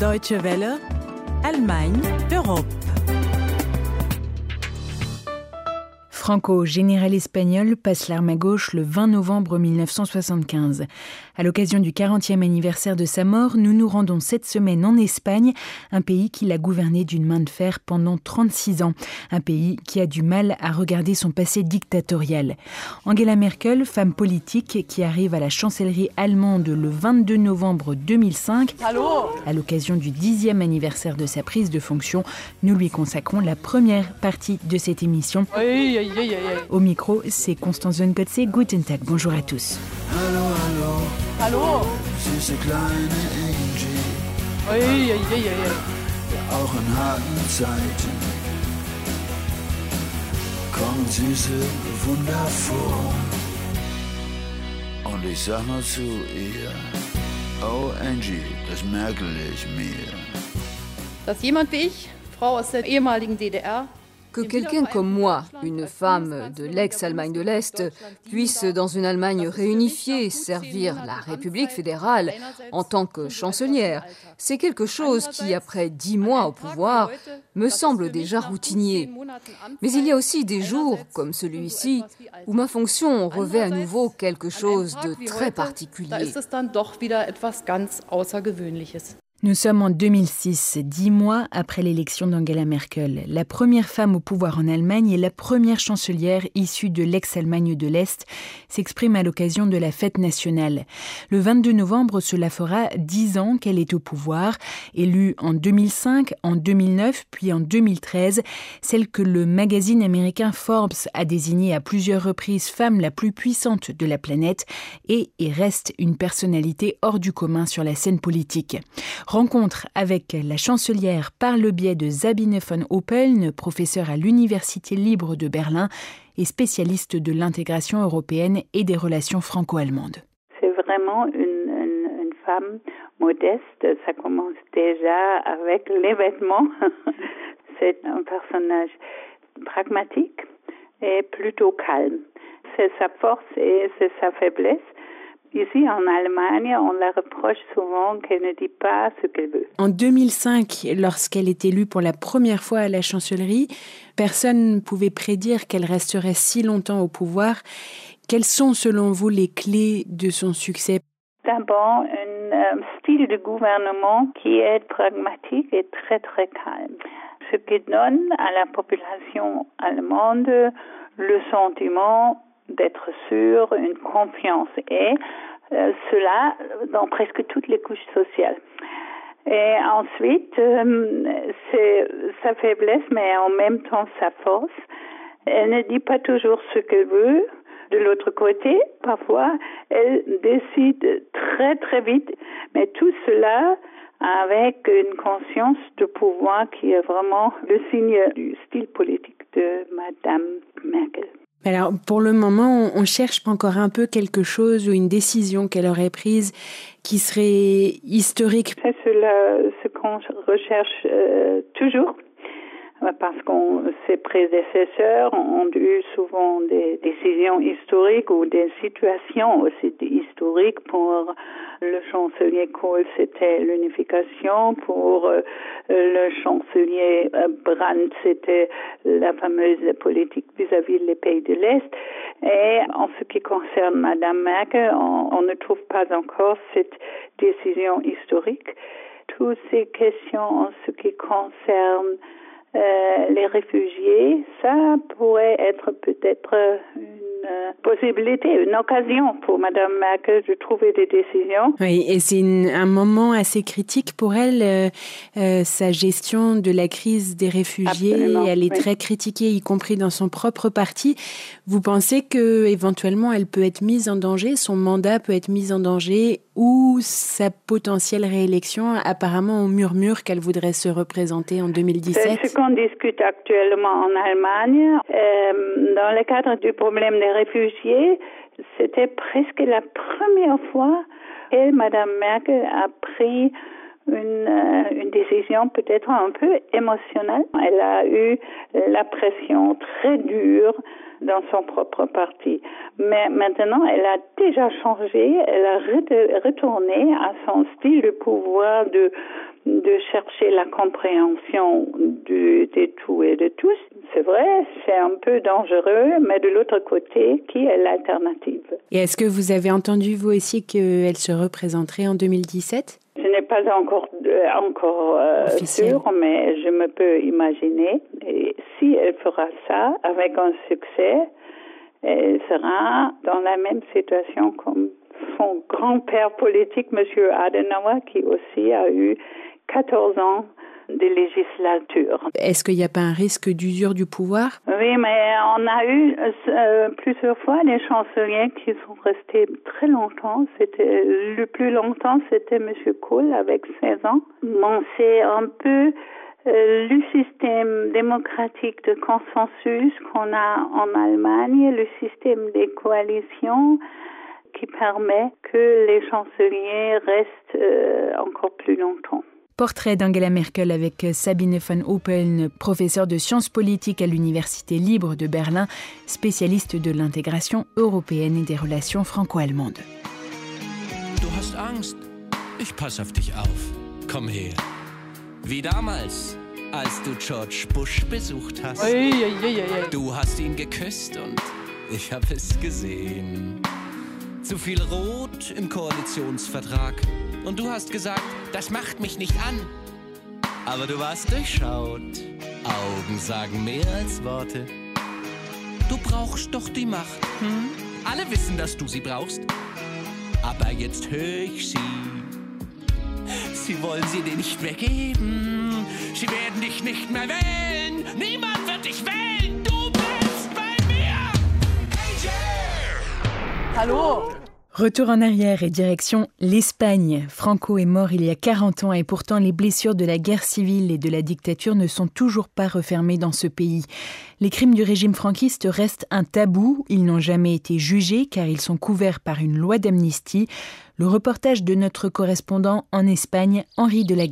Deutsche Welle, Allemagne, Europe. Franco, général espagnol, passe l'arme à gauche le 20 novembre 1975. À l'occasion du 40e anniversaire de sa mort, nous nous rendons cette semaine en Espagne, un pays qu'il a gouverné d'une main de fer pendant 36 ans, un pays qui a du mal à regarder son passé dictatorial. Angela Merkel, femme politique qui arrive à la chancellerie allemande le 22 novembre 2005, à l'occasion du 10e anniversaire de sa prise de fonction, nous lui consacrons la première partie de cette émission. Oui, oui, au micro, c'est Constance Zongotze. Guten Tag, bonjour à tous. Hallo. Süße kleine Angie. Ui, ui, ui, ui. Auch in harten Zeiten kommen süße Wunder vor. Und ich sag mal zu ihr, oh Angie, das merke ich mir. Dass jemand wie ich, Frau aus der ehemaligen DDR, Que quelqu'un comme moi, une femme de l'ex-Allemagne de l'Est, puisse, dans une Allemagne réunifiée, servir la République fédérale en tant que chancelière, c'est quelque chose qui, après dix mois au pouvoir, me semble déjà routinier. Mais il y a aussi des jours, comme celui-ci, où ma fonction revêt à nouveau quelque chose de très particulier. Nous sommes en 2006, dix mois après l'élection d'Angela Merkel, la première femme au pouvoir en Allemagne et la première chancelière issue de l'ex-Allemagne de l'Est s'exprime à l'occasion de la fête nationale. Le 22 novembre, cela fera dix ans qu'elle est au pouvoir, élue en 2005, en 2009, puis en 2013, celle que le magazine américain Forbes a désignée à plusieurs reprises femme la plus puissante de la planète et, et reste une personnalité hors du commun sur la scène politique. Rencontre avec la chancelière par le biais de Sabine von Oppeln, professeure à l'Université libre de Berlin et spécialiste de l'intégration européenne et des relations franco-allemandes. C'est vraiment une, une, femme modeste. Ça commence déjà avec les vêtements. C'est un personnage pragmatique et plutôt calme. C'est sa force et c'est sa faiblesse. Ici, en Allemagne, on la reproche souvent qu'elle ne dit pas ce qu'elle veut. En 2005, lorsqu'elle est élue pour la première fois à la chancellerie, personne ne pouvait prédire qu'elle resterait si longtemps au pouvoir. Quelles sont, selon vous, les clés de son succès? D'abord, un euh, style de gouvernement qui est pragmatique et très, très calme. Ce qui donne à la population allemande le sentiment d'être sûr, une confiance et euh, cela dans presque toutes les couches sociales. Et ensuite, euh, c'est sa faiblesse, mais en même temps sa force. Elle ne dit pas toujours ce qu'elle veut. De l'autre côté, parfois, elle décide très très vite, mais tout cela avec une conscience de pouvoir qui est vraiment le signe du style politique de Madame Merkel. Alors, pour le moment, on cherche encore un peu quelque chose ou une décision qu'elle aurait prise qui serait historique. C'est ce qu'on recherche euh, toujours parce que ses prédécesseurs ont eu souvent des décisions historiques ou des situations aussi historiques. Pour le chancelier Kohl, c'était l'unification. Pour euh, le chancelier euh, Brandt, c'était la fameuse politique vis-à-vis des pays de l'Est. Et en ce qui concerne Madame Merkel, on, on ne trouve pas encore cette décision historique. Toutes ces questions en ce qui concerne euh, les réfugiés, ça pourrait être peut-être une euh, possibilité, une occasion pour Madame Merkel de trouver des décisions. Oui, et c'est un moment assez critique pour elle, euh, sa gestion de la crise des réfugiés. Absolument, elle est oui. très critiquée, y compris dans son propre parti. Vous pensez que éventuellement elle peut être mise en danger, son mandat peut être mis en danger ou sa potentielle réélection Apparemment, on murmure qu'elle voudrait se représenter en 2017. C'est ce qu'on discute actuellement en Allemagne. Euh, dans le cadre du problème des réfugiés, c'était presque la première fois que Madame Merkel a pris une, euh, une décision peut-être un peu émotionnelle. Elle a eu la pression très dure dans son propre parti. Mais maintenant, elle a déjà changé, elle a retourné à son style de pouvoir de de chercher la compréhension de, de tout et de tous. C'est vrai, c'est un peu dangereux, mais de l'autre côté, qui est l'alternative Et est-ce que vous avez entendu, vous aussi, qu'elle se représenterait en 2017 je n'ai pas encore euh, encore euh, sûr, mais je me peux imaginer. Si elle fera ça avec un succès, elle sera dans la même situation comme son grand-père politique, Monsieur Adenauer, qui aussi a eu 14 ans de législature. Est-ce qu'il n'y a pas un risque d'usure du pouvoir? Oui, mais on a eu euh, plusieurs fois des chanceliers qui sont restés très longtemps. C'était le plus longtemps, c'était Monsieur Kohl avec 16 ans. Bon, c'est un peu le système démocratique de consensus qu'on a en Allemagne, le système des coalitions qui permet que les chanceliers restent euh, encore plus longtemps. Portrait d'Angela Merkel avec Sabine van Open, professeure de sciences politiques à l'Université libre de Berlin, spécialiste de l'intégration européenne et des relations franco-allemandes. Du hast Angst. Ich pass auf dich auf. Komm her. Wie damals, als du George Bush besucht hast. Du hast ihn geküsst und ich habe es gesehen. Zu viel Rot im Koalitionsvertrag. Und du hast gesagt, das macht mich nicht an. Aber du warst durchschaut. Augen sagen mehr als Worte. Du brauchst doch die Macht. Hm? Alle wissen, dass du sie brauchst. Aber jetzt höre ich sie. Sie wollen sie dir nicht weggeben. Sie werden dich nicht mehr wählen. Niemand wird dich wählen. Du bist bei mir. Angel! Hallo. Retour en arrière et direction l'Espagne. Franco est mort il y a 40 ans et pourtant les blessures de la guerre civile et de la dictature ne sont toujours pas refermées dans ce pays. Les crimes du régime franquiste restent un tabou, ils n'ont jamais été jugés car ils sont couverts par une loi d'amnistie. Le reportage de notre correspondant en Espagne, Henri de la.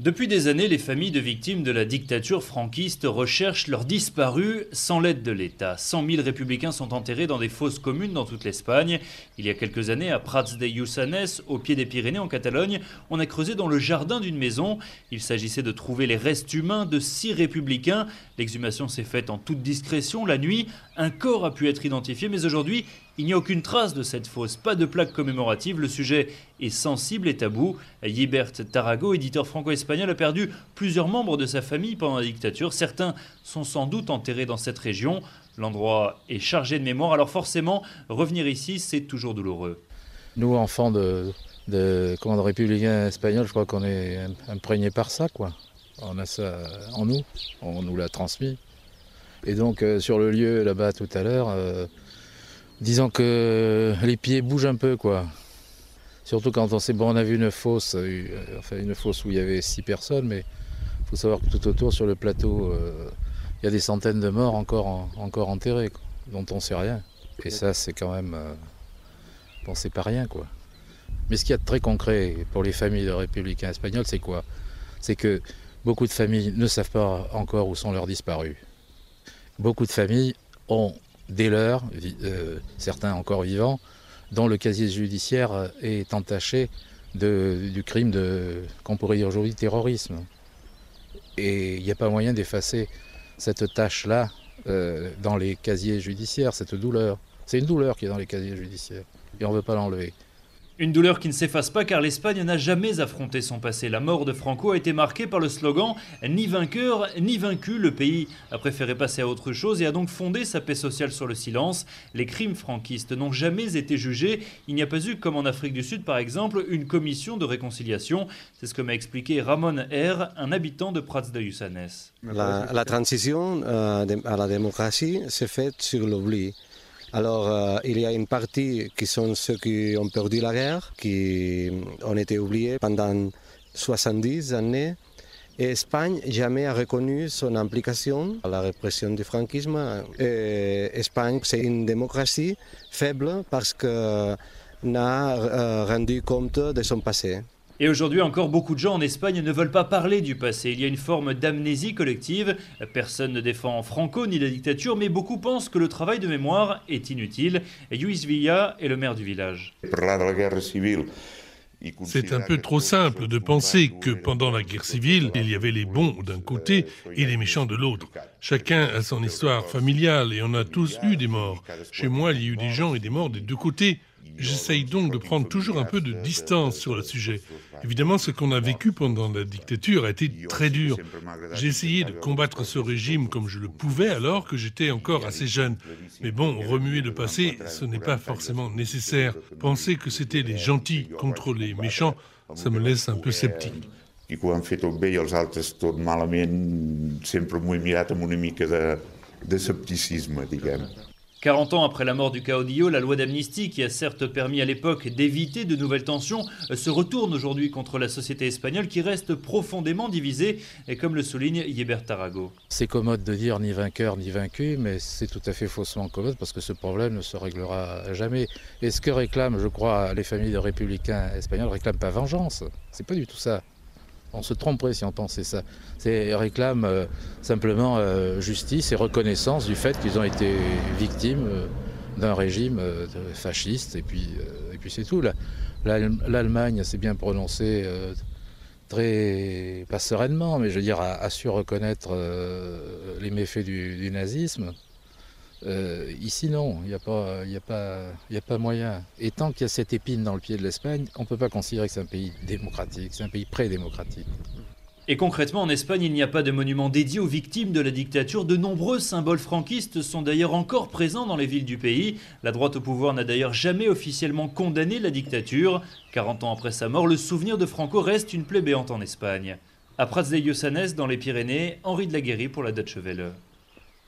Depuis des années, les familles de victimes de la dictature franquiste recherchent leurs disparus sans l'aide de l'État. 100 000 républicains sont enterrés dans des fosses communes dans toute l'Espagne. Il y a quelques années, à Prats de Lluçanès, au pied des Pyrénées en Catalogne, on a creusé dans le jardin d'une maison. Il s'agissait de trouver les restes humains de six républicains. L'exhumation s'est faite en toute discrétion. La nuit, un corps a pu être identifié, mais aujourd'hui, il n'y a aucune trace de cette fosse, pas de plaque commémorative. Le sujet est sensible et tabou. Yibert Tarago, éditeur franco-espagnol, a perdu plusieurs membres de sa famille pendant la dictature. Certains sont sans doute enterrés dans cette région. L'endroit est chargé de mémoire, alors forcément, revenir ici, c'est toujours douloureux. Nous, enfants de, de, de républicains espagnols, je crois qu'on est imprégnés par ça, quoi. On a ça en nous, on nous l'a transmis. Et donc, euh, sur le lieu là-bas tout à l'heure, euh, disons que les pieds bougent un peu, quoi. Surtout quand on sait, bon, on a vu une fosse, euh, enfin une fosse où il y avait six personnes, mais il faut savoir que tout autour sur le plateau, euh, il y a des centaines de morts encore, en, encore enterrés, dont on ne sait rien. Et ça, c'est quand même, euh, bon, c'est pas rien, quoi. Mais ce qu'il y a de très concret pour les familles de républicains espagnols, c'est quoi? C'est que beaucoup de familles ne savent pas encore où sont leurs disparus. Beaucoup de familles ont dès lors, euh, certains encore vivants, dont le casier judiciaire euh, est entaché du crime de, qu'on pourrait dire aujourd'hui terrorisme. Et il n'y a pas moyen d'effacer cette tâche-là euh, dans les casiers judiciaires, cette douleur. C'est une douleur qui est dans les casiers judiciaires et on ne veut pas l'enlever. Une douleur qui ne s'efface pas car l'Espagne n'a jamais affronté son passé. La mort de Franco a été marquée par le slogan Ni vainqueur, ni vaincu. Le pays a préféré passer à autre chose et a donc fondé sa paix sociale sur le silence. Les crimes franquistes n'ont jamais été jugés. Il n'y a pas eu, comme en Afrique du Sud par exemple, une commission de réconciliation. C'est ce que m'a expliqué Ramon R., un habitant de Prats de Yusanes. La, transition euh, à la démocratie s'est faite sur l'oubli. Alors, euh, il y a une partie qui sont ceux qui ont perdu la guerre, qui ont été oubliés pendant 70 années. Et Espagne jamais a reconnu son implication à la répression du franquisme. Et Espagne, c'est une démocratie faible parce qu'elle n'a euh, rendu compte de son passé. Et aujourd'hui encore, beaucoup de gens en Espagne ne veulent pas parler du passé. Il y a une forme d'amnésie collective. Personne ne défend Franco ni la dictature, mais beaucoup pensent que le travail de mémoire est inutile. Luis Villa est le maire du village. C'est un peu trop simple de penser que pendant la guerre civile, il y avait les bons d'un côté et les méchants de l'autre. Chacun a son histoire familiale et on a tous eu des morts. Chez moi, il y a eu des gens et des morts des deux côtés. J'essaye donc de prendre toujours un peu de distance sur le sujet. Évidemment, ce qu'on a vécu pendant la dictature a été très dur. J'ai essayé de combattre ce régime comme je le pouvais alors que j'étais encore assez jeune. Mais bon, remuer le passé, ce n'est pas forcément nécessaire. Penser que c'était les gentils contre les méchants, ça me laisse un peu sceptique. de scepticisme, 40 ans après la mort du caudillo, la loi d'amnistie, qui a certes permis à l'époque d'éviter de nouvelles tensions, se retourne aujourd'hui contre la société espagnole qui reste profondément divisée, comme le souligne Yébert Tarago. C'est commode de dire ni vainqueur ni vaincu, mais c'est tout à fait faussement commode parce que ce problème ne se réglera jamais. Et ce que réclament, je crois, les familles de républicains espagnols, réclament pas vengeance. C'est pas du tout ça. On se tromperait si on pensait ça. C'est réclame euh, simplement euh, justice et reconnaissance du fait qu'ils ont été victimes euh, d'un régime fasciste et puis, et puis c'est tout. L'Allemagne s'est bien prononcée très, pas sereinement, mais je veux dire, a, su reconnaître les méfaits du nazisme. Euh, ici, non, il n'y a, pas, a, moyen. Et tant qu'il y a cette épine dans le pied de l'Espagne, on ne peut pas considérer que c'est un pays démocratique, c'est un pays pré-démocratique. Et concrètement, en Espagne, il n'y a pas de monument dédié aux victimes de la dictature. De nombreux symboles franquistes sont d'ailleurs encore présents dans les villes du pays. La droite au pouvoir n'a d'ailleurs jamais officiellement condamné la dictature. 40 ans après sa mort, le souvenir de Franco reste une plaie béante en Espagne. À Prats de Lluçanès, dans les Pyrénées, Henri de la Guéry pour la Deutsche Welle.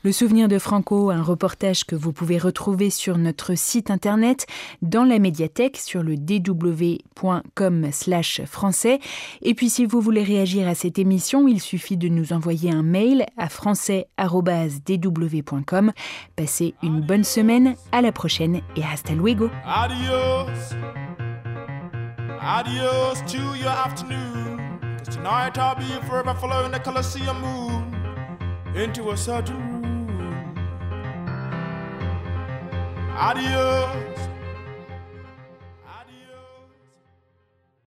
Le souvenir de Franco, un reportage que vous pouvez retrouver sur notre site internet, dans la médiathèque sur le dw.com français. Et puis si vous voulez réagir à cette émission, il suffit de nous envoyer un mail à français.dw.com. Passez une bonne semaine, à la prochaine et hasta luego. Adios. Adios to your afternoon. Tonight I'll be forever following the Colosseum moon into a certain Adios.